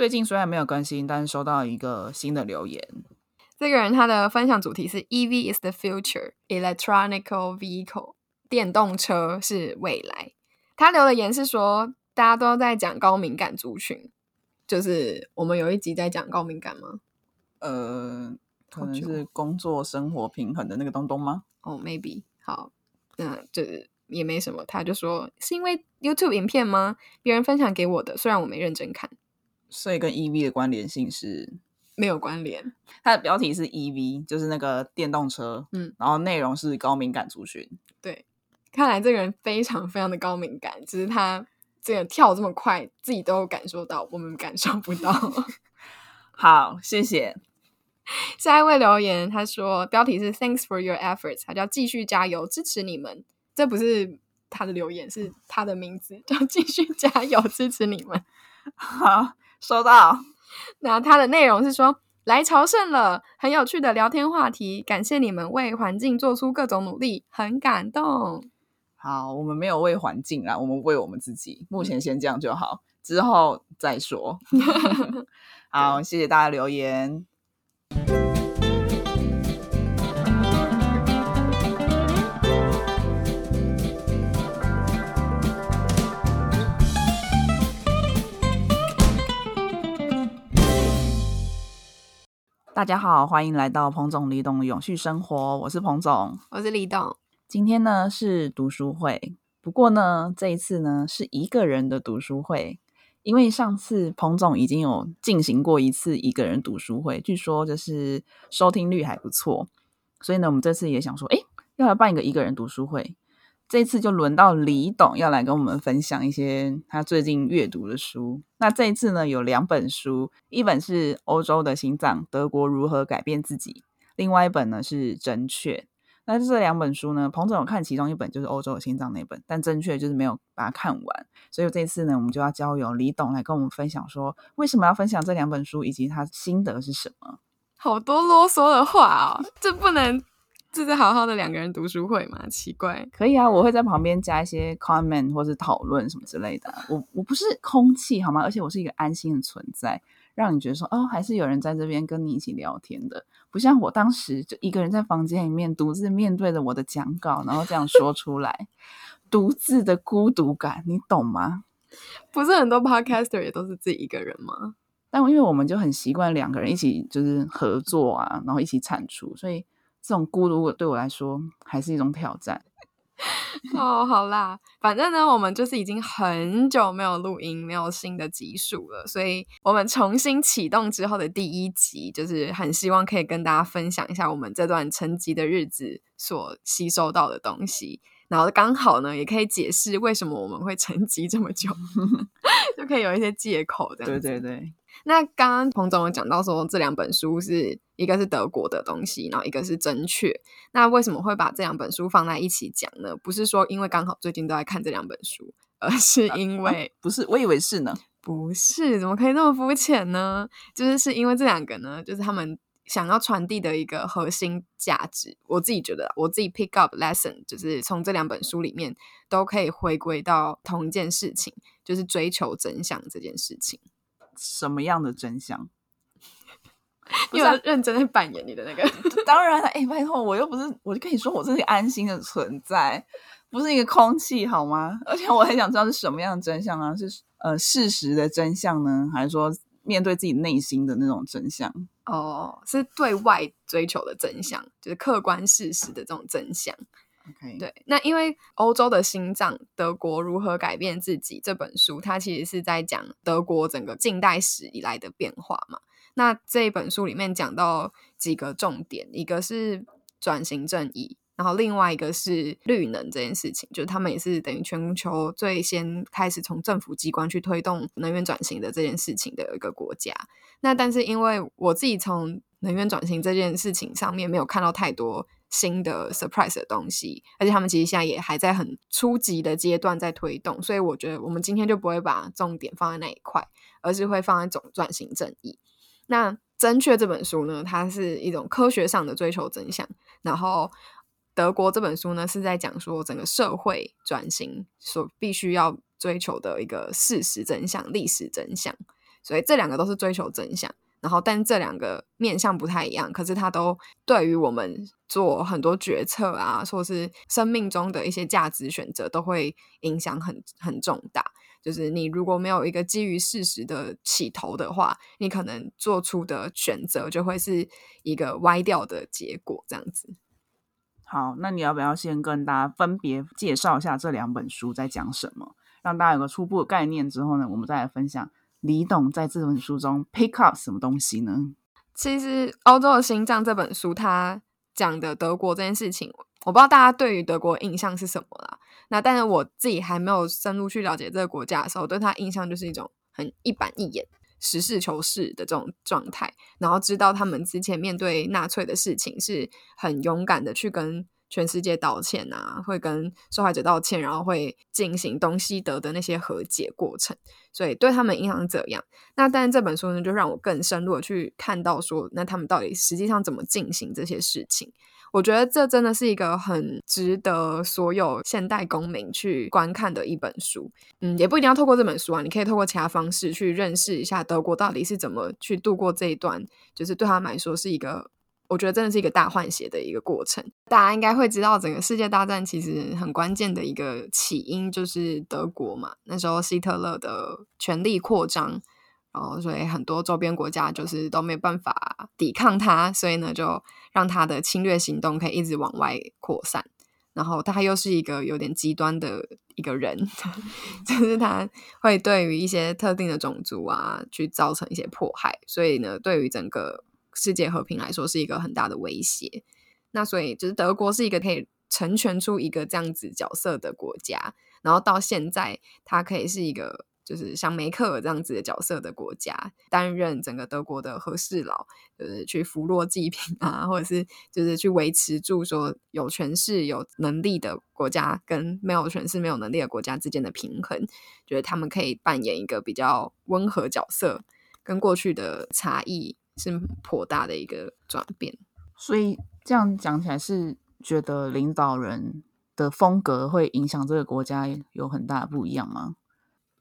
最近虽然没有更新，但是收到一个新的留言。这个人他的分享主题是 EV is the future, electronic vehicle，电动车是未来。他留的言是说，大家都在讲高敏感族群，就是我们有一集在讲高敏感吗？呃，可能是工作生活平衡的那个东东吗？哦、m a y b e 好，那就是也没什么。他就说是因为 YouTube 影片吗？别人分享给我的，虽然我没认真看，所以跟 EV 的关联性是，没有关联。它的标题是 EV，就是那个电动车，嗯，然后内容是高敏感族群。对，看来这个人非常非常的高敏感，只是他这个跳这么快，自己都感受到，我们感受不到。好，谢谢。下一位留言，他说标题是 "Thanks for your efforts"，他叫继续加油，支持你们。这不是他的留言，是他的名字，叫继续加油，支持你们。好，收到。那它的内容是说，来朝圣了，很有趣的聊天话题，感谢你们为环境做出各种努力，很感动。好，我们没有为环境啦，我们为我们自己。目前先这样就好，之后再说。好，谢谢大家留言。大家好，欢迎来到彭总李董的永续生活，我是彭总。我是李董，今天呢是读书会，不过呢这一次呢是一个人的读书会，因为上次彭总已经有进行过一次一个人读书会，据说就是收听率还不错，所以呢我们这次也想说，哎，要来办一个一个人读书会。这次就轮到李董要来跟我们分享一些他最近阅读的书。那这一次呢，有两本书，一本是《欧洲的心脏：德国如何改变自己》，另外一本呢是《正确》。那这两本书呢，彭总有看其中一本，就是《欧洲的心脏》那本，但正确就是没有把它看完。所以这次呢，我们就要交由李董来跟我们分享，说为什么要分享这两本书，以及他心得是什么。好多啰嗦的话哦，这不能，这是好好的两个人读书会嘛？奇怪，可以啊，我会在旁边加一些 comment 或是讨论什么之类的啊。我我不是空气好吗？而且我是一个安心的存在，让你觉得说哦，还是有人在这边跟你一起聊天的，不像我当时就一个人在房间里面独自面对着我的讲稿，然后这样说出来，独自的孤独感，你懂吗？不是很多 podcaster 也都是自己一个人吗？但因为我们就很习惯两个人一起就是合作啊，然后一起产出，所以这种孤独对我来说还是一种挑战。哦，好啦，反正呢，我们就是已经很久没有录音，没有新的集数了，所以我们重新启动之后的第一集，就是很希望可以跟大家分享一下我们这段沉寂的日子所吸收到的东西，然后刚好呢，也可以解释为什么我们会沉寂这么久，就可以有一些借口这样对子。对对，那刚刚彭总有讲到说，这两本书是一个是德国的东西，然后一个是正确。那为什么会把这两本书放在一起讲呢？不是说因为刚好最近都在看这两本书，而是因为、不是，我以为是呢。不是，怎么可以那么肤浅呢？就是是因为这两个呢，就是他们想要传递的一个核心价值。我自己觉得啊，我自己 pick up lesson，就是从这两本书里面都可以回归到同一件事情，就是追求真相这件事情。什么样的真相？你是啊有认真的扮演你的那个？当然了，哎、拜托，我又不是，我就跟你说，我是一个安心的存在，不是一个空气，好吗？而且我很想知道是什么样的真相啊？是呃事实的真相呢，还是说面对自己内心的那种真相？哦，是对外追求的真相，就是客观事实的这种真相。对，那因为《欧洲的心脏：德国如何改变自己》这本书，它其实是在讲德国整个近代史以来的变化嘛。那这一本书里面讲到几个重点，一个是转型正义，然后另外一个是绿能这件事情，就是他们也是等于全球最先开始从政府机关去推动能源转型的这件事情的一个国家。那但是因为我自己从能源转型这件事情上面没有看到太多新的 surprise 的东西，而且他们其实现在也还在很初级的阶段在推动，所以我觉得我们今天就不会把重点放在那一块，而是会放在总转型正义。那正确这本书呢，它是一种科学上的追求真相，然后德国这本书呢是在讲说整个社会转型所必须要追求的一个事实真相、历史真相。所以这两个都是追求真相。然后，但这两个面向不太一样，可是它都对于我们做很多决策啊，或是生命中的一些价值选择，都会影响很很重大。就是你如果没有一个基于事实的起头的话，你可能做出的选择就会是一个歪掉的结果，这样子。好，那你要不要先跟大家分别介绍一下这两本书在讲什么，让大家有个初步的概念之后呢，我们再来分享。李董在这本书中 pick up 什么东西呢？其实《欧洲的心脏》这本书，它讲的德国这件事情，我不知道大家对于德国印象是什么啦。那但是我自己还没有深入去了解这个国家的时候，对他印象就是一种很一板一眼、实事求是的这种状态。然后知道他们之前面对纳粹的事情，是很勇敢的去跟。全世界道歉啊，会跟受害者道歉，然后会进行东西德的那些和解过程，所以对他们影响怎样？那但是这本书呢，就让我更深入的去看到说，那他们到底实际上怎么进行这些事情？我觉得这真的是一个很值得所有现代公民去观看的一本书。嗯，也不一定要透过这本书啊，你可以透过其他方式去认识一下德国到底是怎么去度过这一段，就是对他们来说是一个。我觉得真的是一个大换血的一个过程。大家应该会知道，整个世界大战其实很关键的一个起因就是德国嘛。那时候希特勒的权力扩张，然后所以很多周边国家就是都没办法抵抗他，所以呢就让他的侵略行动可以一直往外扩散。然后他又是一个有点极端的一个人，就是他会对于一些特定的种族啊去造成一些迫害，所以呢对于整个。世界和平来说是一个很大的威胁，那所以就是德国是一个可以成全出一个这样子角色的国家，然后到现在它可以是一个就是像梅克尔这样子的角色的国家，担任整个德国的和事佬，就是去扶弱济贫啊，或者是就是去维持住说有权势有能力的国家跟没有权势没有能力的国家之间的平衡，觉得他们可以扮演一个比较温和角色，跟过去的差异。是颇大的一个转变，所以这样讲起来是觉得领导人的风格会影响这个国家有很大的不一样吗？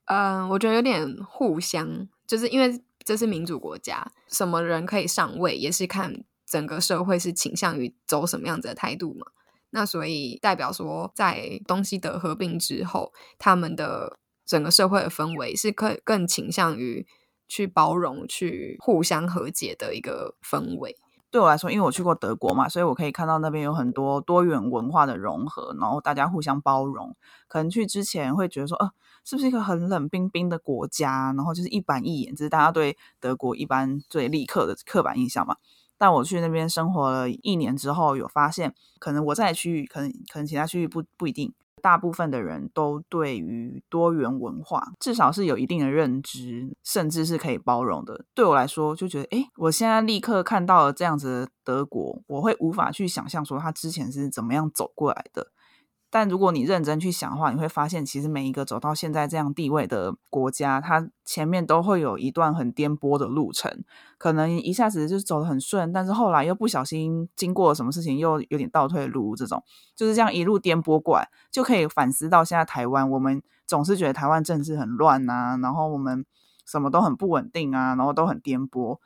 嗯，我觉得有点互相，就是因为这是民主国家，什么人可以上位也是看整个社会是倾向于走什么样子的态度嘛。那所以代表说，在东西德合并之后，他们的整个社会的氛围是可更倾向于。去包容、去互相和解的一个氛围。对我来说，因为我去过德国嘛，所以我可以看到那边有很多多元文化的融合，然后大家互相包容。可能去之前会觉得说，呃，是不是一个很冷冰冰的国家？然后就是一板一眼，这是大家对德国一般最立刻的刻板印象嘛。但我去那边生活了一年之后，有发现，可能我在区域，可能可能其他区域不不一定。大部分的人都对于多元文化至少是有一定的认知，甚至是可以包容的。对我来说，就觉得，诶，我现在立刻看到了这样子的德国，我会无法去想象说他之前是怎么样走过来的。但如果你认真去想的话，你会发现，其实每一个走到现在这样地位的国家，它前面都会有一段很颠簸的路程。可能一下子就走得很顺，但是后来又不小心经过了什么事情，又有点倒退路。这种就是这样一路颠簸过来，就可以反思到现在台湾，我们总是觉得台湾政治很乱啊，然后我们什么都很不稳定啊，然后都很颠簸。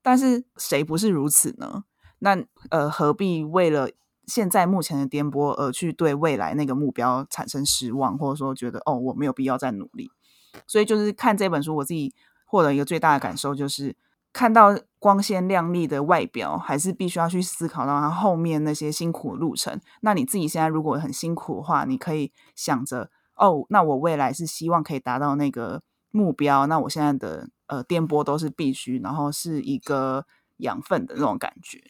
但是谁不是如此呢？那呃，何必为了？现在目前的颠簸，而去对未来那个目标产生失望，或者说觉得哦，我没有必要再努力。所以就是看这本书，我自己获得一个最大的感受，就是看到光鲜亮丽的外表，还是必须要去思考到它后面那些辛苦的路程。那你自己现在如果很辛苦的话，你可以想着哦，那我未来是希望可以达到那个目标。那我现在的呃颠簸都是必须，然后是一个养分的那种感觉。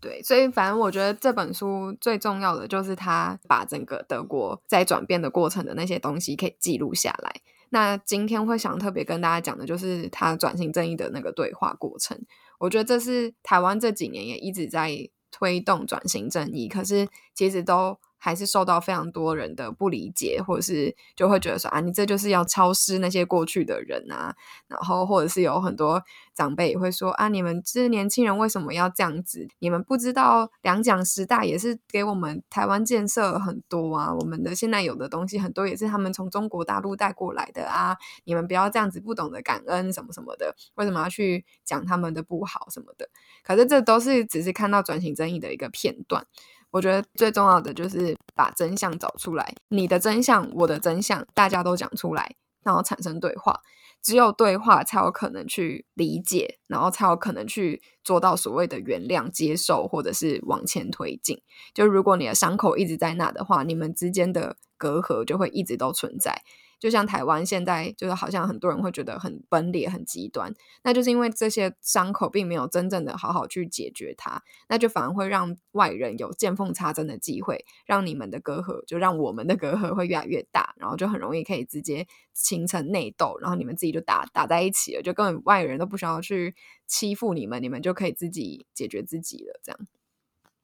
对，所以反正我觉得这本书最重要的就是他把整个德国在转变的过程的那些东西可以记录下来。那今天会想特别跟大家讲的就是他转型正义的那个对话过程。我觉得这是台湾这几年也一直在推动转型正义，可是其实都还是受到非常多人的不理解，或者是就会觉得说啊，你这就是要超失那些过去的人啊。然后或者是有很多长辈也会说啊，你们这年轻人为什么要这样子？你们不知道两蒋时代也是给我们台湾建设很多啊，我们的现在有的东西很多也是他们从中国大陆带过来的啊。你们不要这样子不懂得感恩什么什么的，为什么要去讲他们的不好什么的？可是这都是只是看到转型争议的一个片段。我觉得最重要的就是把真相找出来，你的真相，我的真相，大家都讲出来，然后产生对话。只有对话才有可能去理解，然后才有可能去做到所谓的原谅、接受，或者是往前推进。就如果你的伤口一直在那的话，你们之间的隔阂就会一直都存在。就像台湾现在，就是好像很多人会觉得很分裂、很极端，那就是因为这些伤口并没有真正的好好去解决它，那就反而会让外人有见缝插针的机会，让你们的隔阂，就让我们的隔阂会越来越大，然后就很容易可以直接形成内斗，然后你们自己就打打在一起了，就根本外人都不需要去欺负你们，你们就可以自己解决自己了。这样，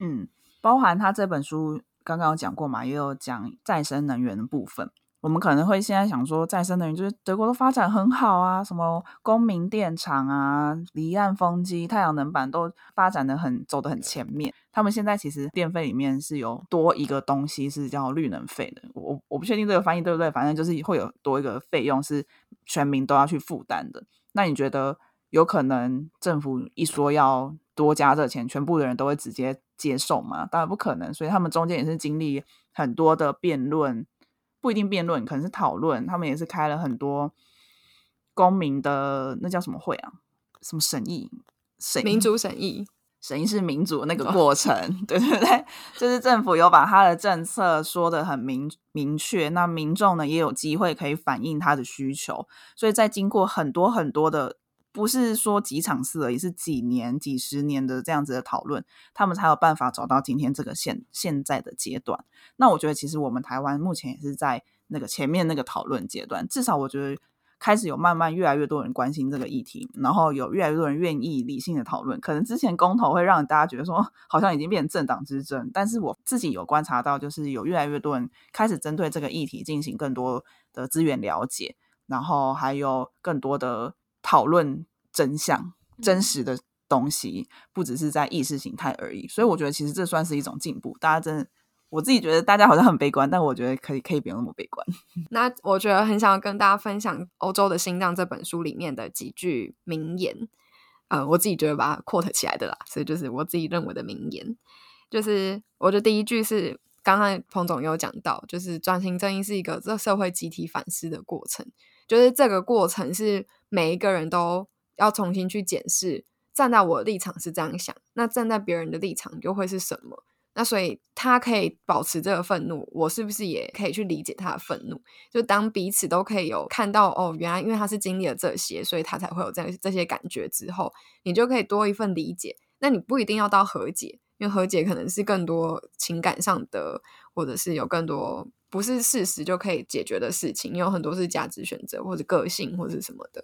嗯，包含他这本书刚刚有讲过嘛，也有讲再生能源的部分。我们可能会现在想说，再生能源就是德国都发展很好啊，什么公民电厂啊、离岸风机、太阳能板都发展的很走的很前面。他们现在其实电费里面是有多一个东西是叫绿能费的，我我不确定这个翻译对不对，反正就是会有多一个费用是全民都要去负担的。那你觉得有可能政府一说要多加这钱，全部的人都会直接接受吗？当然不可能，所以他们中间也是经历很多的辩论。不一定辩论，可能是讨论。他们也是开了很多公民的那叫什么会啊？什么审议？审民主审议？审议是民主那个过程，对对对，就是政府有把他的政策说的很明明确，那民众呢也有机会可以反映他的需求。所以在经过很多很多的。不是说几场次而已，是几年、几十年的这样子的讨论，他们才有办法走到今天这个现现在的阶段。那我觉得，其实我们台湾目前也是在那个前面那个讨论阶段，至少我觉得开始有慢慢越来越多人关心这个议题，然后有越来越多人愿意理性的讨论。可能之前公投会让大家觉得说，好像已经变成政党之争，但是我自己有观察到，就是有越来越多人开始针对这个议题进行更多的资源了解，然后还有更多的。讨论真相、真实的东西，不只是在意识形态而已。所以我觉得，其实这算是一种进步。大家真的，我自己觉得大家好像很悲观，但我觉得可以可以不用那么悲观。那我觉得很想要跟大家分享《欧洲的心脏》这本书里面的几句名言。呃，我自己觉得把它 quote 起来的啦，所以就是我自己认为的名言。就是我觉得第一句是刚刚彭总有讲到，就是转型正义是一个这社会集体反思的过程。就是这个过程是每一个人都要重新去检视，站在我的立场是这样想，那站在别人的立场又会是什么？那所以他可以保持这个愤怒，我是不是也可以去理解他的愤怒？就当彼此都可以有看到哦，原来因为他是经历了这些，所以他才会有这样这些感觉之后，你就可以多一份理解。那你不一定要到和解，因为和解可能是更多情感上的，或者是有更多。不是事实就可以解决的事情，有很多是价值选择或者个性或者什么的，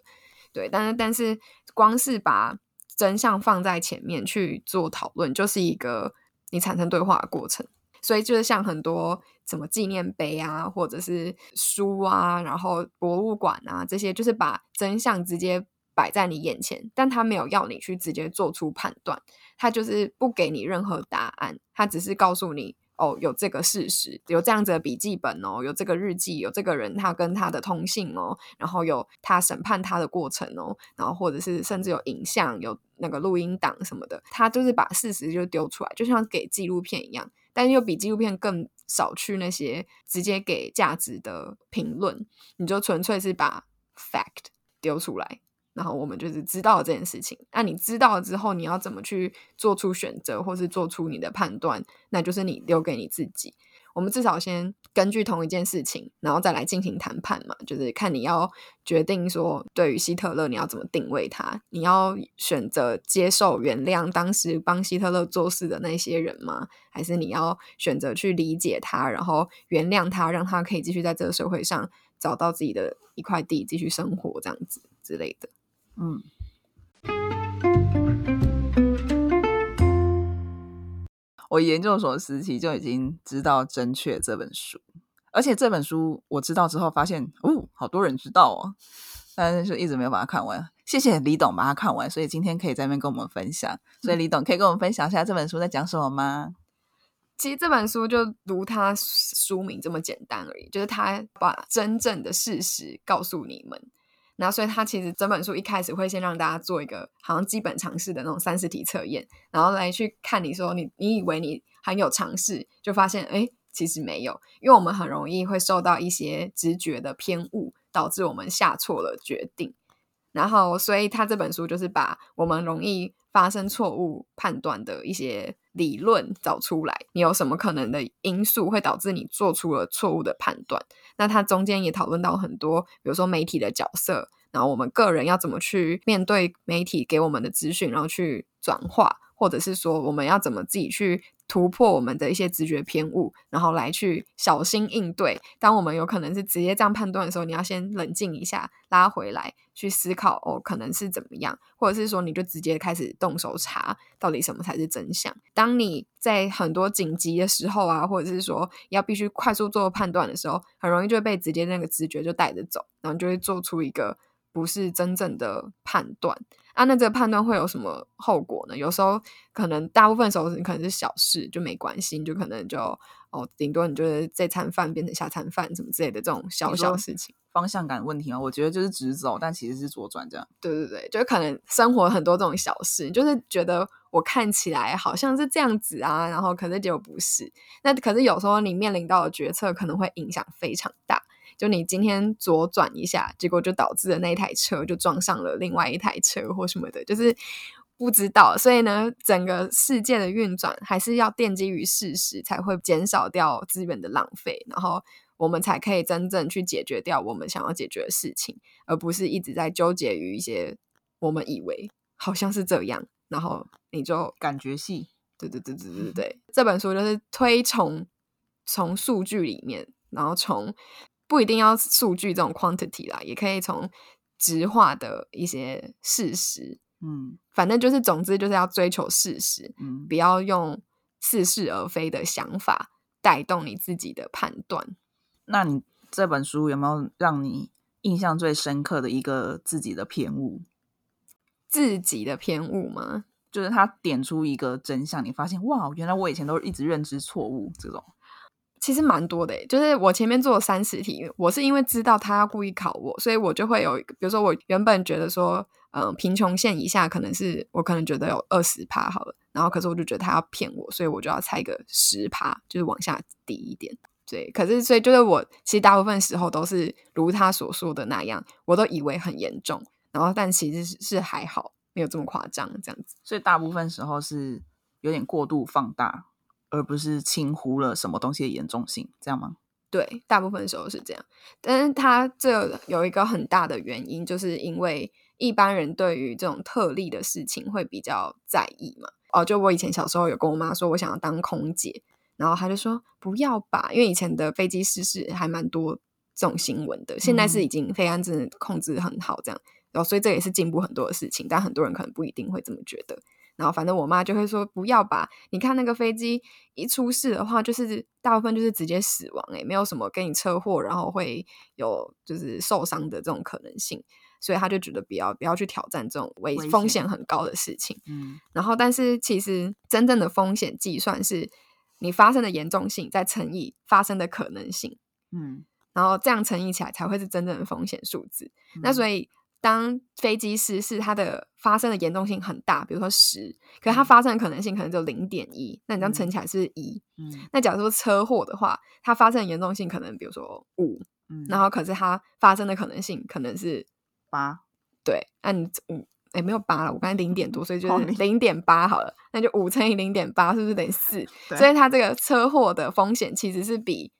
对。但是，但是光是把真相放在前面去做讨论，就是一个你产生对话的过程。所以，就是像很多什么纪念碑啊，或者是书啊，然后博物馆啊这些，就是把真相直接摆在你眼前，但他没有要你去直接做出判断，他就是不给你任何答案，他只是告诉你。哦，有这个事实，有这样子的笔记本哦，有这个日记，有这个人他跟他的通信哦，然后有他审判他的过程哦，然后或者是甚至有影像，有那个录音档什么的，他就是把事实就丢出来，就像给纪录片一样，但又比纪录片更少去那些直接给价值的评论，你就纯粹是把 fact 丢出来。然后我们就是知道这件事情，那你知道之后，你要怎么去做出选择，或是做出你的判断，那就是你留给你自己。我们至少先根据同一件事情，然后再来进行谈判嘛，就是看你要决定说，对于希特勒你要怎么定位他，你要选择接受原谅当时帮希特勒做事的那些人吗？还是你要选择去理解他，然后原谅他，让他可以继续在这个社会上找到自己的一块地，继续生活这样子之类的。嗯，我研究所时期就已经知道《真确》这本书，而且这本书我知道之后发现，哦，好多人知道哦，但是就一直没有把它看完。谢谢李董把它看完，所以今天可以在那边跟我们分享。所以李董可以跟我们分享一下这本书在讲什么吗？其实这本书就如它书名这么简单而已，就是他把真正的事实告诉你们。那所以他其实整本书一开始会先让大家做一个好像基本常识的那种三十题测验，然后来去看你说你你以为你很有常识，就发现哎其实没有，因为我们很容易会受到一些直觉的偏误，导致我们下错了决定。然后所以他这本书就是把我们容易发生错误判断的一些理论找出来，你有什么可能的因素会导致你做出了错误的判断？那它中间也讨论到很多，比如说媒体的角色，然后我们个人要怎么去面对媒体给我们的资讯，然后去转化，或者是说我们要怎么自己去突破我们的一些直觉偏误，然后来去小心应对。当我们有可能是直接这样判断的时候，你要先冷静一下，拉回来去思考哦，可能是怎么样，或者是说你就直接开始动手查到底什么才是真相。当你在很多紧急的时候啊，或者是说要必须快速做判断的时候，很容易就会被直接那个直觉就带着走，然后就会做出一个不是真正的判断。啊，那这个判断会有什么后果呢？有时候可能大部分时候你可能是小事就没关系，你就可能就哦，顶多你就是这餐饭变成下餐饭什么之类的这种小小事情。方向感问题啊？我觉得就是直走，但其实是左转这样。对对对，就可能生活很多这种小事，就是觉得我看起来好像是这样子啊，然后可是结果不是。那可是有时候你面临到的决策可能会影响非常大。就你今天左转一下，结果就导致了那台车就撞上了另外一台车或什么的，就是不知道。所以呢，整个世界的运转还是要奠基于事实，才会减少掉资源的浪费，然后我们才可以真正去解决掉我们想要解决的事情，而不是一直在纠结于一些我们以为好像是这样，然后你就感觉系。对对对对对对，这本书就是推崇从数据里面，然后从。不一定要数据这种 quantity 啦，也可以从直化的一些事实，嗯，反正就是总之就是要追求事实，嗯，不要用似是而非的想法带动你自己的判断。那你这本书有没有让你印象最深刻的一个自己的偏误？自己的偏误吗？就是他点出一个真相，你发现哇，原来我以前都一直认知错误这种。其实蛮多的，就是我前面做三十题，我是因为知道他要故意考我，所以我就会有，比如说我原本觉得说，嗯，贫穷线以下可能是我可能觉得有二十趴好了，然后可是我就觉得他要骗我，所以我就要猜个十趴，就是往下低一点。对，可是所以就是我其实大部分时候都是如他所说的那样，我都以为很严重，然后但其实是还好，没有这么夸张这样子。所以大部分时候是有点过度放大。而不是轻忽了什么东西的严重性，这样吗？对，大部分时候是这样。但是它这有一个很大的原因，就是因为一般人对于这种特例的事情会比较在意嘛。哦，就我以前小时候有跟我妈说我想要当空姐，然后她就说不要吧，因为以前的飞机失事还蛮多这种新闻的。现在是已经飞安真的控制很好，这样，然后所以这也是进步很多的事情。但很多人可能不一定会这么觉得。然后反正我妈就会说不要吧，你看那个飞机一出事的话，就是大部分就是直接死亡，诶，没有什么跟你车祸，然后会有就是受伤的这种可能性，所以他就觉得不要不要去挑战这种危风险很高的事情。嗯，然后但是其实真正的风险计算是你发生的严重性再乘以发生的可能性，嗯，然后这样乘以起来才会是真正的风险数字。那所以。当飞机失事，它的发生的严重性很大，比如说十，可是它发生的可能性可能只有零点一，那你这样乘起来是一。嗯，那假如说车祸的话，它发生的严重性可能比如说五，嗯，然后可是它发生的可能性可能是八，对，那你五，哎，没有八了，我刚才零点多，所以就是零点八好了，那就五乘以零点八，是不是等于四？所以它这个车祸的风险其实是比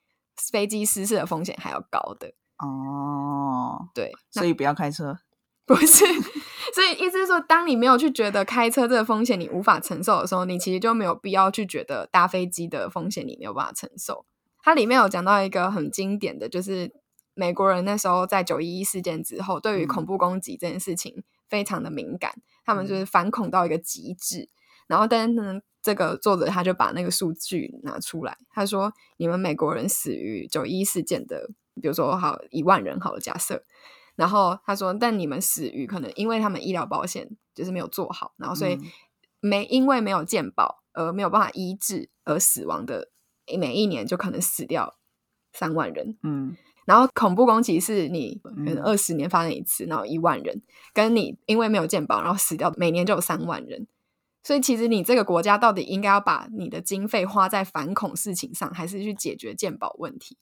飞机失事的风险还要高的。哦，对，所以不要开车。不是，所以意思是说，当你没有去觉得开车这个风险你无法承受的时候，你其实就没有必要去觉得搭飞机的风险你没有办法承受。它里面有讲到一个很经典的就是美国人那时候在九一一事件之后，对于恐怖攻击这件事情非常的敏感，他们就是反恐到一个极致。然后，但是呢，这个作者他就把那个数据拿出来，他说：“你们美国人死于九一事件的，比如说好一万人好了假设，然后他说，但你们死于可能因为他们医疗保险就是没有做好，然后所以没因为没有健保而没有办法医治而死亡的，每一年就可能死掉三万人。”嗯然后恐怖攻击是你可能二十年发生一次，然后一万人，跟你因为没有健保然后死掉，每年就有三万人。所以其实你这个国家到底应该要把你的经费花在反恐事情上，还是去解决健保问题？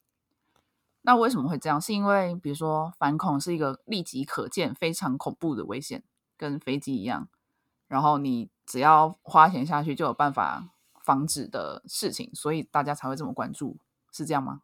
那为什么会这样？是因为比如说反恐是一个立即可见、非常恐怖的危险，跟飞机一样，然后你只要花钱下去就有办法防止的事情，所以大家才会这么关注，是这样吗？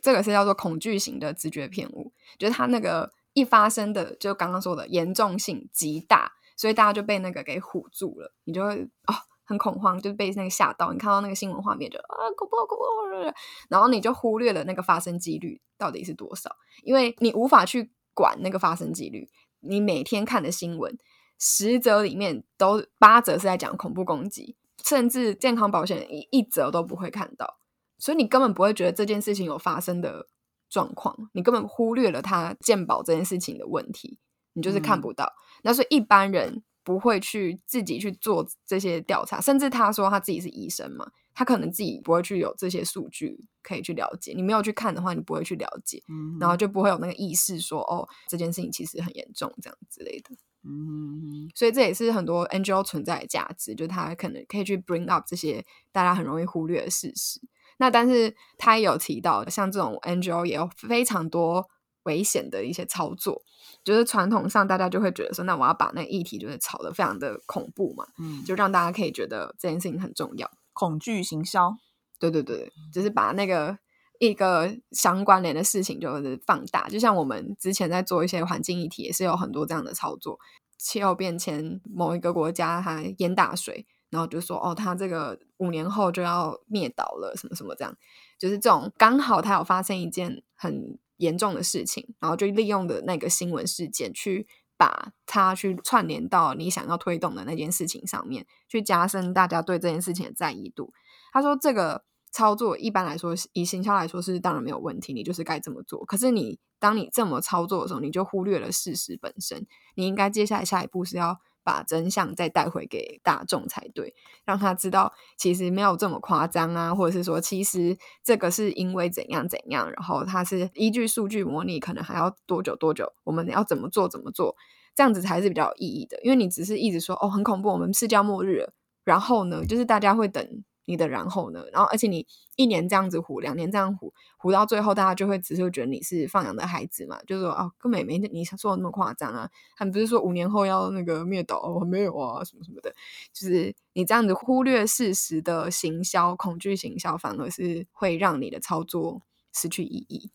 这个是叫做恐惧型的直觉偏误，就是它那个一发生的，就刚刚说的严重性极大，所以大家就被那个给唬住了，你就会哦很恐慌，就被那个吓到，你看到那个新闻画面就啊恐怖恐怖，然后你就忽略了那个发生几率到底是多少，因为你无法去管那个发生几率，你每天看的新闻十则里面都八则是在讲恐怖攻击，甚至健康保险一一则都不会看到。所以你根本不会觉得这件事情有发生的状况，你根本忽略了他鉴保这件事情的问题，你就是看不到。那所以一般人不会去自己去做这些调查，甚至他说他自己是医生嘛，他可能自己不会去有这些数据可以去了解。你没有去看的话，你不会去了解，然后就不会有那个意识说哦，这件事情其实很严重这样之类的。嗯，所以这也是很多 NGO 存在的价值，就他可能可以去 bring up 这些大家很容易忽略的事实。那但是他也有提到，像这种 NGO 也有非常多危险的一些操作，就是传统上大家就会觉得说，那我要把那个议题就是炒得非常的恐怖嘛，嗯，就让大家可以觉得这件事情很重要。恐惧行销，对对对，就是把那个一个相关联的事情就是放大，就像我们之前在做一些环境议题，也是有很多这样的操作。气候变迁，某一个国家它淹大水。然后就说哦，它这个五年后就要灭岛了，什么什么这样，就是这种刚好它有发生一件很严重的事情，然后就利用的那个新闻事件去把它去串联到你想要推动的那件事情上面，去加深大家对这件事情的在意度。他说这个操作一般来说以行销来说是当然没有问题，你就是该这么做。可是你当你这么操作的时候，你就忽略了事实本身。你应该接下来下一步是要。把真相再带回给大众才对，让他知道其实没有这么夸张啊，或者是说其实这个是因为怎样怎样，然后他是依据数据模拟，可能还要多久多久，我们要怎么做怎么做，这样子才是比较有意义的。因为你只是一直说哦很恐怖，我们世界末日，然后呢，就是大家会等。你的然后呢？然后而且你一年这样子唬，两年这样唬，唬到最后，大家就会只是觉得你是放养的孩子嘛，就是说哦，根本没你说的那么夸张啊，他们不是说五年后要那个灭岛哦，没有啊，什么什么的，就是你这样子忽略事实的行销，恐惧行销，反而是会让你的操作失去意义。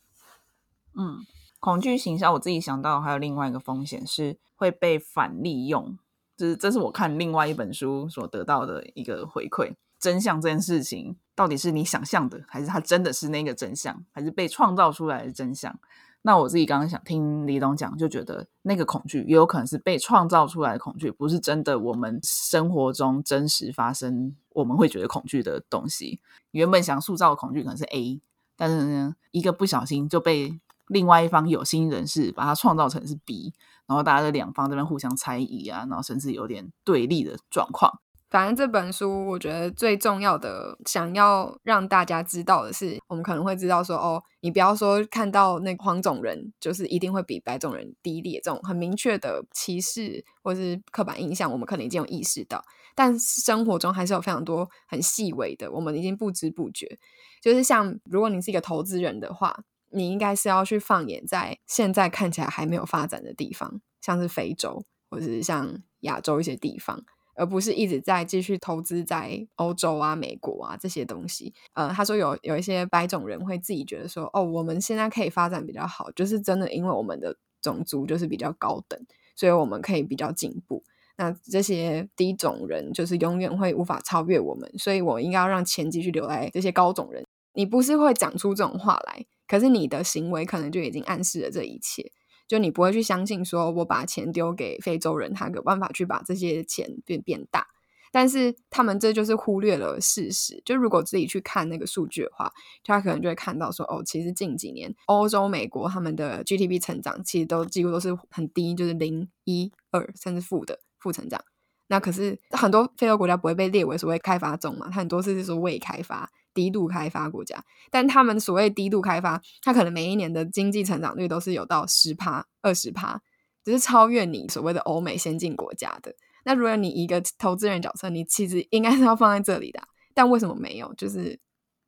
嗯，恐惧行销，我自己想到还有另外一个风险是会被反利用，就是这是我看另外一本书所得到的一个回馈。真相这件事情到底是你想象的，还是它真的是那个真相，还是被创造出来的真相？那我自己刚刚想听李东讲，就觉得那个恐惧也有可能是被创造出来的恐惧，不是真的我们生活中真实发生我们会觉得恐惧的东西。原本想塑造的恐惧可能是 A，但是呢，一个不小心就被另外一方有心人士把它创造成是 B，然后大家的两方这边互相猜疑啊，然后甚至有点对立的状况。反正这本书，我觉得最重要的，想要让大家知道的是，我们可能会知道说，哦，你不要说看到那黄种人就是一定会比白种人低劣这种很明确的歧视或是刻板印象，我们可能已经有意识到，但生活中还是有非常多很细微的，我们已经不知不觉。就是像如果你是一个投资人的话，你应该是要去放眼在现在看起来还没有发展的地方，像是非洲或者是像亚洲一些地方。而不是一直在继续投资在欧洲啊、美国啊这些东西。呃，他说有有一些白种人会自己觉得说，哦，我们现在可以发展比较好，就是真的因为我们的种族就是比较高等，所以我们可以比较进步。那这些低种人就是永远会无法超越我们，所以我应该要让钱继续留在这些高种人。你不是会讲出这种话来，可是你的行为可能就已经暗示了这一切。就你不会去相信，说我把钱丢给非洲人，他有办法去把这些钱变变大。但是他们这就是忽略了事实。就如果自己去看那个数据的话，他可能就会看到说，哦，其实近几年欧洲、美国他们的 GDP 成长其实都几乎都是很低，就是零、一、二甚至负的负成长。那可是很多非洲国家不会被列为所谓开发中嘛，它很多是说未开发、低度开发国家，但他们所谓低度开发，它可能每一年的经济成长率都是有到十趴、二十趴，只是超越你所谓的欧美先进国家的。那如果你一个投资人角色，你其实应该是要放在这里的，但为什么没有？就是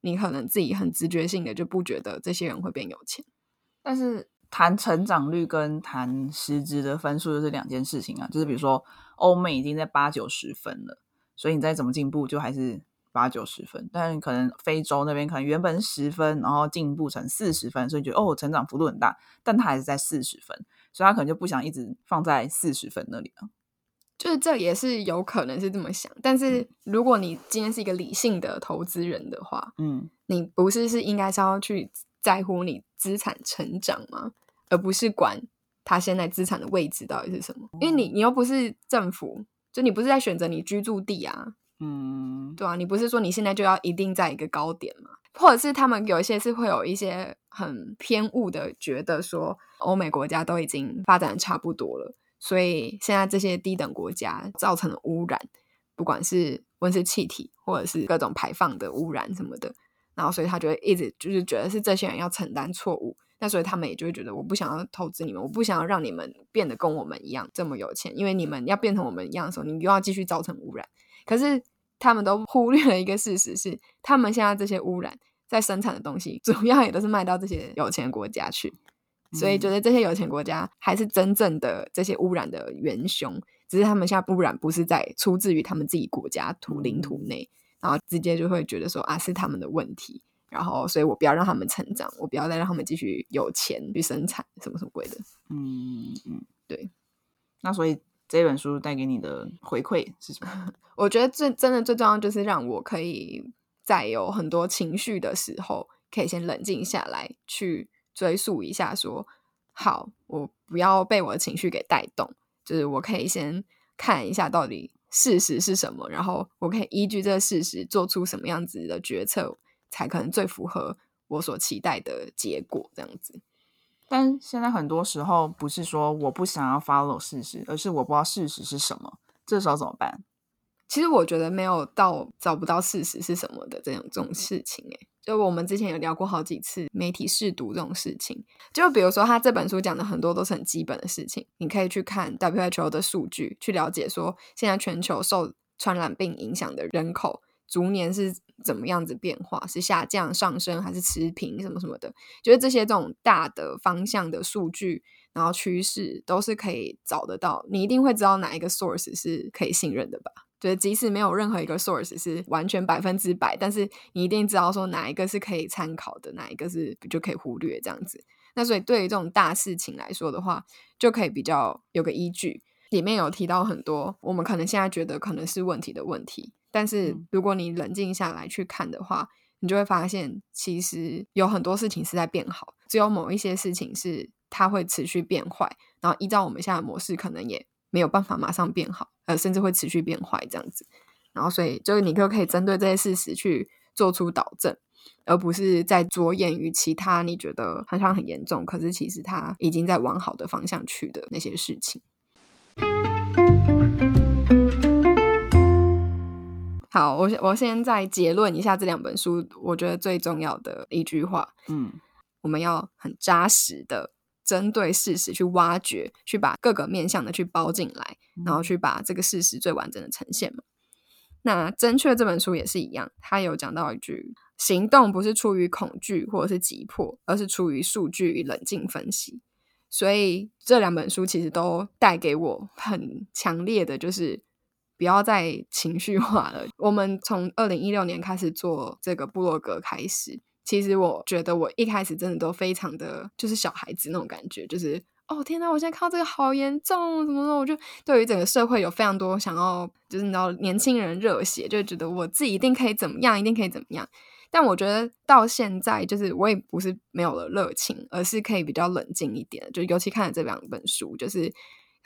你可能自己很直觉性的就不觉得这些人会变有钱。但是谈成长率跟谈实质的分数就是两件事情啊。就是比如说欧美已经在八九十分了，所以你再怎么进步就还是八九十分。但是可能非洲那边可能原本十分，然后进步成四十分，所以觉得哦成长幅度很大，但他还是在四十分，所以他可能就不想一直放在四十分那里了。就是这也是有可能是这么想，但是如果你今天是一个理性的投资人的话，嗯，你不是是应该是要去在乎你资产成长吗？而不是管他现在资产的位置到底是什么？因为你你又不是政府，就你不是在选择你居住地啊，嗯，对啊，你不是说你现在就要一定在一个高点嘛？或者是他们有一些是会有一些很偏误的，觉得说欧美国家都已经发展的差不多了。所以现在这些低等国家造成的污染，不管是温室气体或者是各种排放的污染什么的，然后所以他就会一直就是觉得是这些人要承担错误，那所以他们也就会觉得我不想要投资你们，我不想要让你们变得跟我们一样这么有钱，因为你们要变成我们一样的时候，你又要继续造成污染。可是他们都忽略了一个事实是，他们现在这些污染在生产的东西，主要也都是卖到这些有钱国家去。所以觉得这些有钱国家还是真正的这些污染的元凶，只是他们现在污染不是在出自于他们自己国家土领土内，然后直接就会觉得说啊是他们的问题，然后所以我不要让他们成长，我不要再让他们继续有钱去生产什么什么鬼的。嗯嗯，对。那所以这本书带给你的回馈是什么？我觉得最真的最重要就是让我可以在有很多情绪的时候，可以先冷静下来去。追溯一下，说好，我不要被我的情绪给带动，就是我可以先看一下到底事实是什么，然后我可以依据这个事实做出什么样子的决策，才可能最符合我所期待的结果。这样子，但现在很多时候不是说我不想要 follow 事实，而是我不知道事实是什么，这时候怎么办？其实我觉得没有到找不到事实是什么的这种这种事情，诶就我们之前有聊过好几次媒体试读这种事情，就比如说他这本书讲的很多都是很基本的事情，你可以去看 WHO 的数据，去了解说现在全球受传染病影响的人口逐年是怎么样子变化，是下降、上升还是持平什么什么的，就是这些这种大的方向的数据，然后趋势都是可以找得到，你一定会知道哪一个 source 是可以信任的吧。就是，即使没有任何一个 source 是完全百分之百，但是你一定知道说哪一个是可以参考的，哪一个是就可以忽略这样子。那所以对于这种大事情来说的话，就可以比较有个依据。里面有提到很多我们可能现在觉得可能是问题的问题，但是如果你冷静下来去看的话，你就会发现其实有很多事情是在变好，只有某一些事情是它会持续变坏，然后依照我们现在的模式，可能也。没有办法马上变好，呃，甚至会持续变坏这样子。然后，所以就是你就可以针对这些事实去做出导正，而不是在着眼于其他你觉得好像很严重，可是其实它已经在往好的方向去的那些事情。好，我我先再结论一下这两本书，我觉得最重要的一句话，嗯，我们要很扎实的。针对事实去挖掘，去把各个面向的去包进来，然后去把这个事实最完整的呈现嘛。那正确这本书也是一样，他有讲到一句：行动不是出于恐惧或者是急迫，而是出于数据与冷静分析。所以这两本书其实都带给我很强烈的，就是不要再情绪化了。我们从二零一六年开始做这个部落格开始。其实我觉得我一开始真的都非常的就是小孩子那种感觉，就是哦天哪，我现在看到这个好严重，怎么说？我就对于整个社会有非常多想要，就是你知道年轻人热血，就觉得我自己一定可以怎么样，一定可以怎么样。但我觉得到现在，就是我也不是没有了热情，而是可以比较冷静一点。就尤其看了这两本书，就是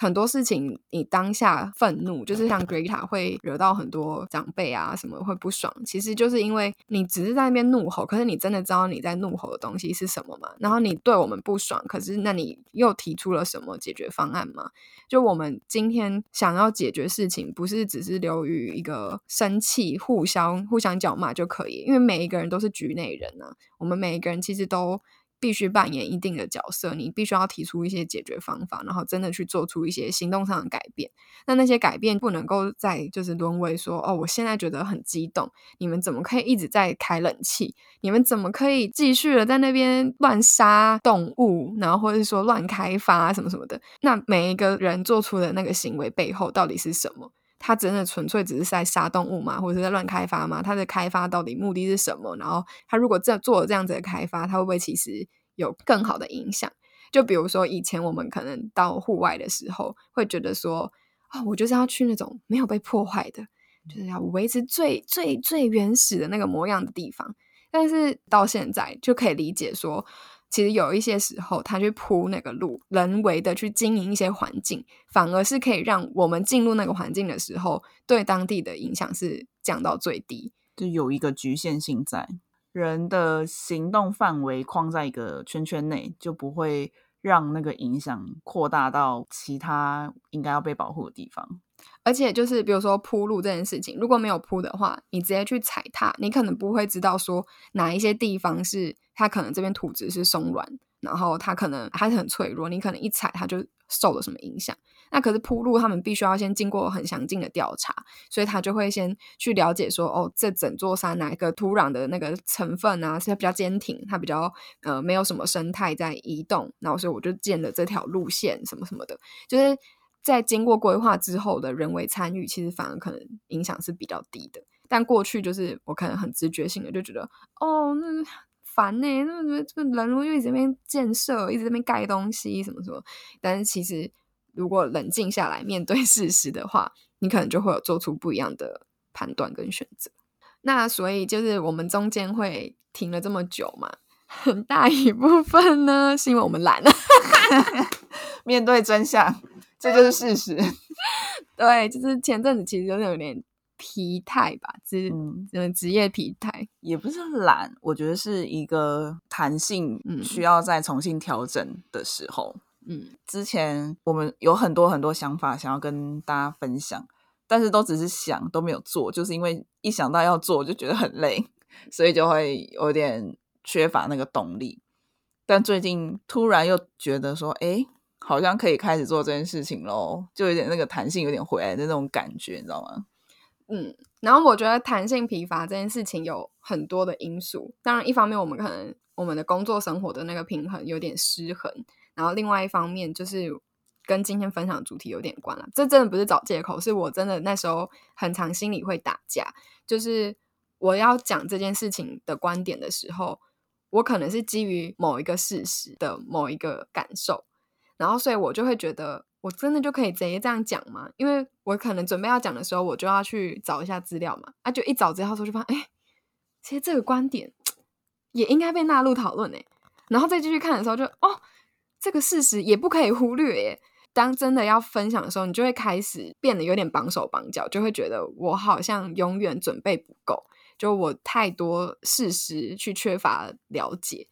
很多事情，你当下愤怒，就是像 Greta 会惹到很多长辈啊，什么会不爽，其实就是因为你只是在那边怒吼，可是你真的知道你在怒吼的东西是什么吗？然后你对我们不爽，可是那你又提出了什么解决方案吗？就我们今天想要解决事情，不是只是流于一个生气、互相互相叫骂就可以，因为每一个人都是局内人啊，我们每一个人其实都。必须扮演一定的角色，你必须要提出一些解决方法，然后真的去做出一些行动上的改变。那那些改变不能够在就是沦为说哦，我现在觉得很激动，你们怎么可以一直在开冷气？你们怎么可以继续的在那边乱杀动物，然后或者是说乱开发什么什么的？那每一个人做出的那个行为背后到底是什么？他真的纯粹只是在杀动物吗？或者是在乱开发吗？他的开发到底目的是什么？然后他如果这做了这样子的开发，他会不会其实有更好的影响？就比如说以前我们可能到户外的时候，会觉得说啊，我就是要去那种没有被破坏的，就是要维持最最最原始的那个模样的地方。但是到现在就可以理解说。其实有一些时候，他去铺那个路，人为的去经营一些环境，反而是可以让我们进入那个环境的时候，对当地的影响是降到最低。就有一个局限性在，人的行动范围框在一个圈圈内，就不会让那个影响扩大到其他应该要被保护的地方。而且就是比如说铺路这件事情，如果没有铺的话，你直接去踩踏，你可能不会知道说哪一些地方是它可能这边土质是松软，然后它可能还是很脆弱，你可能一踩它就受了什么影响。那可是铺路，他们必须要先经过很详尽的调查，所以他就会先去了解说，哦，这整座山哪一个土壤的那个成分啊是比较坚挺，它比较呃没有什么生态在移动，然后所以我就建了这条路线什么什么的，就是。在经过规划之后的人为参与，其实反而可能影响是比较低的。但过去就是我可能很直觉性的就觉得，哦，那烦呢，那么这个人又一直这边建设，一直这边盖东西，什么什么。但是其实如果冷静下来面对事实的话，你可能就会有做出不一样的判断跟选择。那所以就是我们中间会停了这么久嘛，很 大一部分呢是因为我们懒了，面对真相。这就是事实，对，就是前阵子其实有点有点疲态吧，职嗯职业疲态，也不是懒，我觉得是一个弹性需要再重新调整的时候。嗯，之前我们有很多很多想法想要跟大家分享，但是都只是想都没有做，就是因为一想到要做就觉得很累，所以就会有点缺乏那个动力。但最近突然又觉得说，哎。好像可以开始做这件事情喽，就有点那个弹性有点回来的那种感觉，你知道吗？嗯，然后我觉得弹性疲乏这件事情有很多的因素。当然，一方面我们可能我们的工作生活的那个平衡有点失衡，然后另外一方面就是跟今天分享主题有点关了。这真的不是找借口，是我真的那时候很常心里会打架。就是我要讲这件事情的观点的时候，我可能是基于某一个事实的某一个感受。然后，所以我就会觉得，我真的就可以直接这样讲吗？因为我可能准备要讲的时候，我就要去找一下资料嘛。啊，就一找资料的时候，就发现，哎，其实这个观点也应该被纳入讨论诶。然后再继续看的时候，就哦，这个事实也不可以忽略耶。当真的要分享的时候，你就会开始变得有点绑手绑脚，就会觉得我好像永远准备不够，就我太多事实去缺乏了解。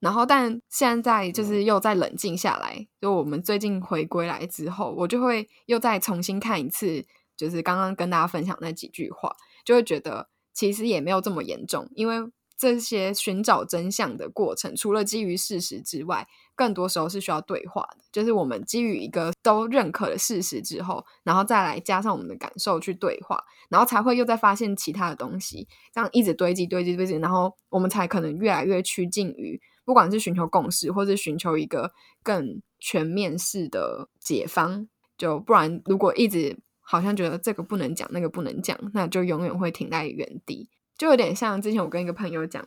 然后，但现在就是又再冷静下来。就我们最近回归来之后，我就会又再重新看一次，就是刚刚跟大家分享那几句话，就会觉得其实也没有这么严重。因为这些寻找真相的过程，除了基于事实之外，更多时候是需要对话的。就是我们基于一个都认可的事实之后，然后再来加上我们的感受去对话，然后才会又再发现其他的东西，这样一直堆积、堆积、堆积，然后我们才可能越来越趋近于。不管是寻求共识，或是寻求一个更全面式的解方，就不然，如果一直好像觉得这个不能讲，那个不能讲，那就永远会停在原地。就有点像之前我跟一个朋友讲，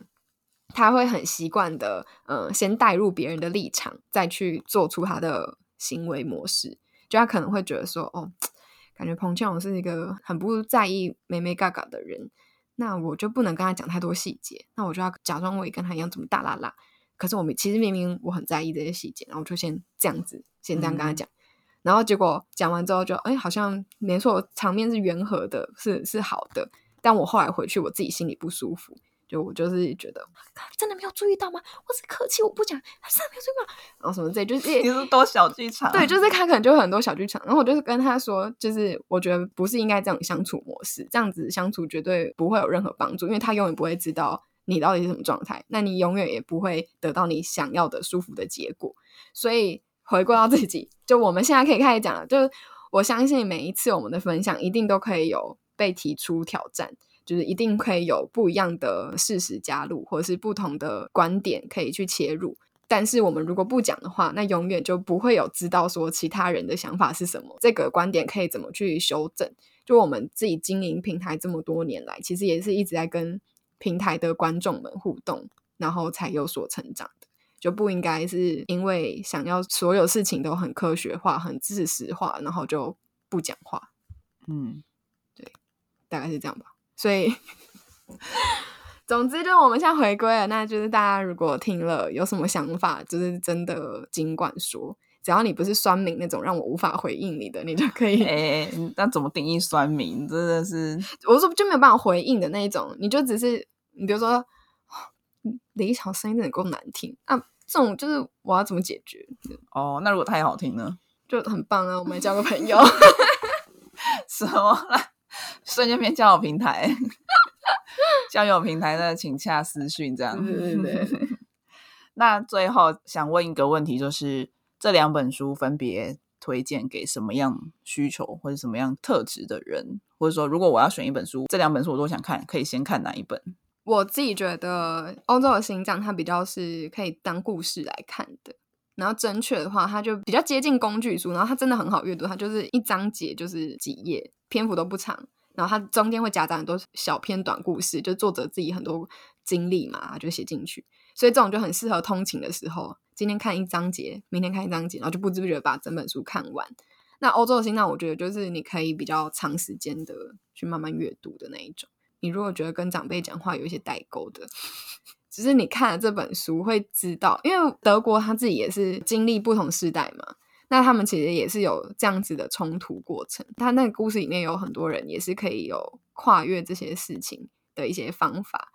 他会很习惯的，嗯，先带入别人的立场，再去做出他的行为模式。就他可能会觉得说，哦，感觉彭倩荣是一个很不在意妹妹嘎嘎的人，那我就不能跟他讲太多细节，那我就要假装我也跟他一样这么大啦啦。可是我们其实明明我很在意这些细节，然后我就先这样子，先这样跟他讲，然后结果讲完之后就，哎，好像没错，场面是圆和的，是是好的。但我后来回去，我自己心里不舒服，就我就是觉得，真的没有注意到吗？我是客气，我不讲，真的没有注意到。然后什么这，就是你是多小剧场，对，就是他可能就很多小剧场。然后我就是跟他说，就是我觉得不是应该这样相处模式，这样子相处绝对不会有任何帮助，因为他永远不会知道你到底是什么状态，那你永远也不会得到你想要的舒服的结果。所以。回归到自己，就我们现在可以开始讲了。就是我相信每一次我们的分享，一定都可以有被提出挑战，就是一定可以有不一样的事实加入，或者是不同的观点可以去切入。但是我们如果不讲的话，那永远就不会有知道说其他人的想法是什么，这个观点可以怎么去修正。就我们自己经营平台这么多年来，其实也是一直在跟平台的观众们互动，然后才有所成长。就不应该是因为想要所有事情都很科学化、很事实化，然后就不讲话。嗯，对，大概是这样吧。所以，总之，就我们现在回归了，那就是大家如果听了有什么想法，就是真的尽管说，只要你不是酸民那种让我无法回应你的，你就可以。哎，那怎么定义酸民？真的是，我说就没有办法回应的那一种，你就只是你比如说，李巧声音真的够难听啊。这种就是我要怎么解决？哦，那如果太好听呢？就很棒啊！我们交个朋友，什么？瞬间变交友平台，交友平台的请洽私讯这样。对对对。那最后想问一个问题，就是这两本书分别推荐给什么样需求或者什么样特质的人？或者说，如果我要选一本书，这两本书我都想看，可以先看哪一本？我自己觉得《欧洲的心脏》它比较是可以当故事来看的，然后正确的话，它就比较接近工具书，然后它真的很好阅读，它就是一章节就是几页，篇幅都不长，然后它中间会夹杂很多小篇短故事，就作者自己很多经历嘛，就写进去，所以这种就很适合通勤的时候，今天看一章节，明天看一章节，然后就不知不觉把整本书看完。那《欧洲的心脏》，我觉得就是你可以比较长时间的去慢慢阅读的那一种。你如果觉得跟长辈讲话有一些代沟的，只是你看了这本书会知道，因为德国他自己也是经历不同时代嘛，那他们其实也是有这样子的冲突过程。他那个故事里面有很多人也是可以有跨越这些事情的一些方法，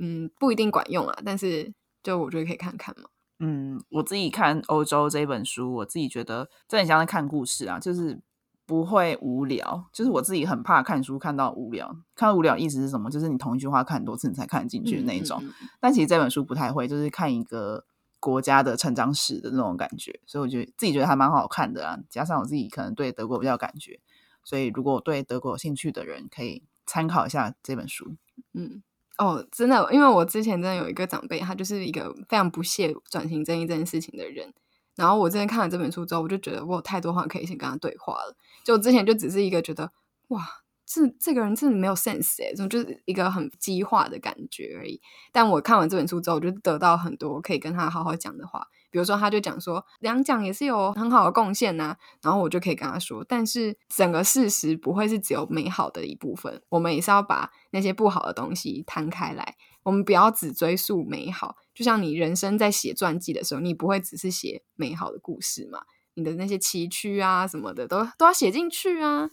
嗯，不一定管用啊，但是就我觉得可以看看嘛。嗯，我自己看欧洲这本书，我自己觉得这很像在看故事啊，就是。不会无聊，就是我自己很怕看书看到无聊。看到无聊意思是什么？就是你同一句话看很多次你才看得进去的那种。但其实这本书不太会，就是看一个国家的成长史的那种感觉。所以我觉得自己觉得还蛮好看的啊。加上我自己可能对德国比较感觉，所以如果对德国有兴趣的人可以参考一下这本书。嗯，哦，真的，因为我之前真的有一个长辈，他就是一个非常不屑转型正义这件事情的人。然后我之前看了这本书之后，我就觉得我有太多话可以先跟他对话了。就之前就只是一个觉得，哇，这这个人真的没有 sense 哎，怎么就是一个很激化的感觉而已。但我看完这本书之后，我就得到很多可以跟他好好讲的话。比如说，他就讲说，两蒋也是有很好的贡献呐。然后我就可以跟他说，但是整个事实不会是只有美好的一部分，我们也是要把那些不好的东西摊开来。我们不要只追溯美好。就像你人生在写传记的时候，你不会只是写美好的故事嘛？你的那些崎岖啊什么的，都都要写进去啊！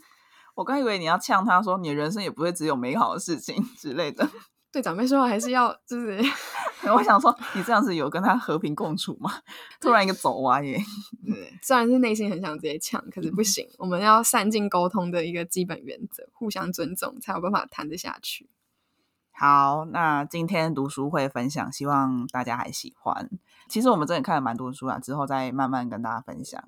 我刚以为你要呛他说，你人生也不会只有美好的事情 之类的。对长辈说话还是要，就是，我想说，你这样子有跟他和平共处吗？突然一个走歪耶！对，虽然是内心很想直接呛，可是不行，我们要善尽沟通的一个基本原则，互相尊重，才有办法谈得下去。好，那今天读书会分享，希望大家还喜欢。其实我们真的看了蛮多书啊，之后再慢慢跟大家分享。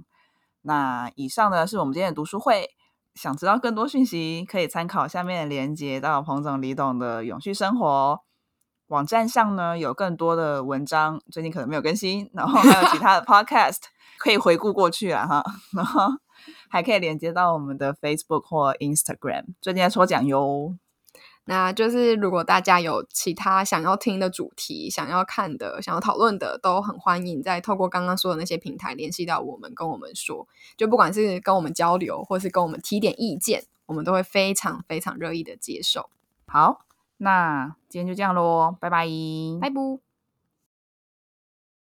那以上呢是我们今天的读书会，想知道更多讯息，可以参考下面的连接到彭总李董的永续生活网站上呢，有更多的文章，最近可能没有更新，然后还有其他的 podcast 可以回顾过去啊哈，然后还可以连接到我们的 Facebook 或 Instagram，最近在抽奖哟。那就是如果大家有其他想要听的主题、想要看的、想要讨论的，都很欢迎再透过刚刚说的那些平台联系到我们，跟我们说。就不管是跟我们交流，或是跟我们提点意见，我们都会非常非常乐意的接受。好，那今天就这样喽，拜拜，拜拜。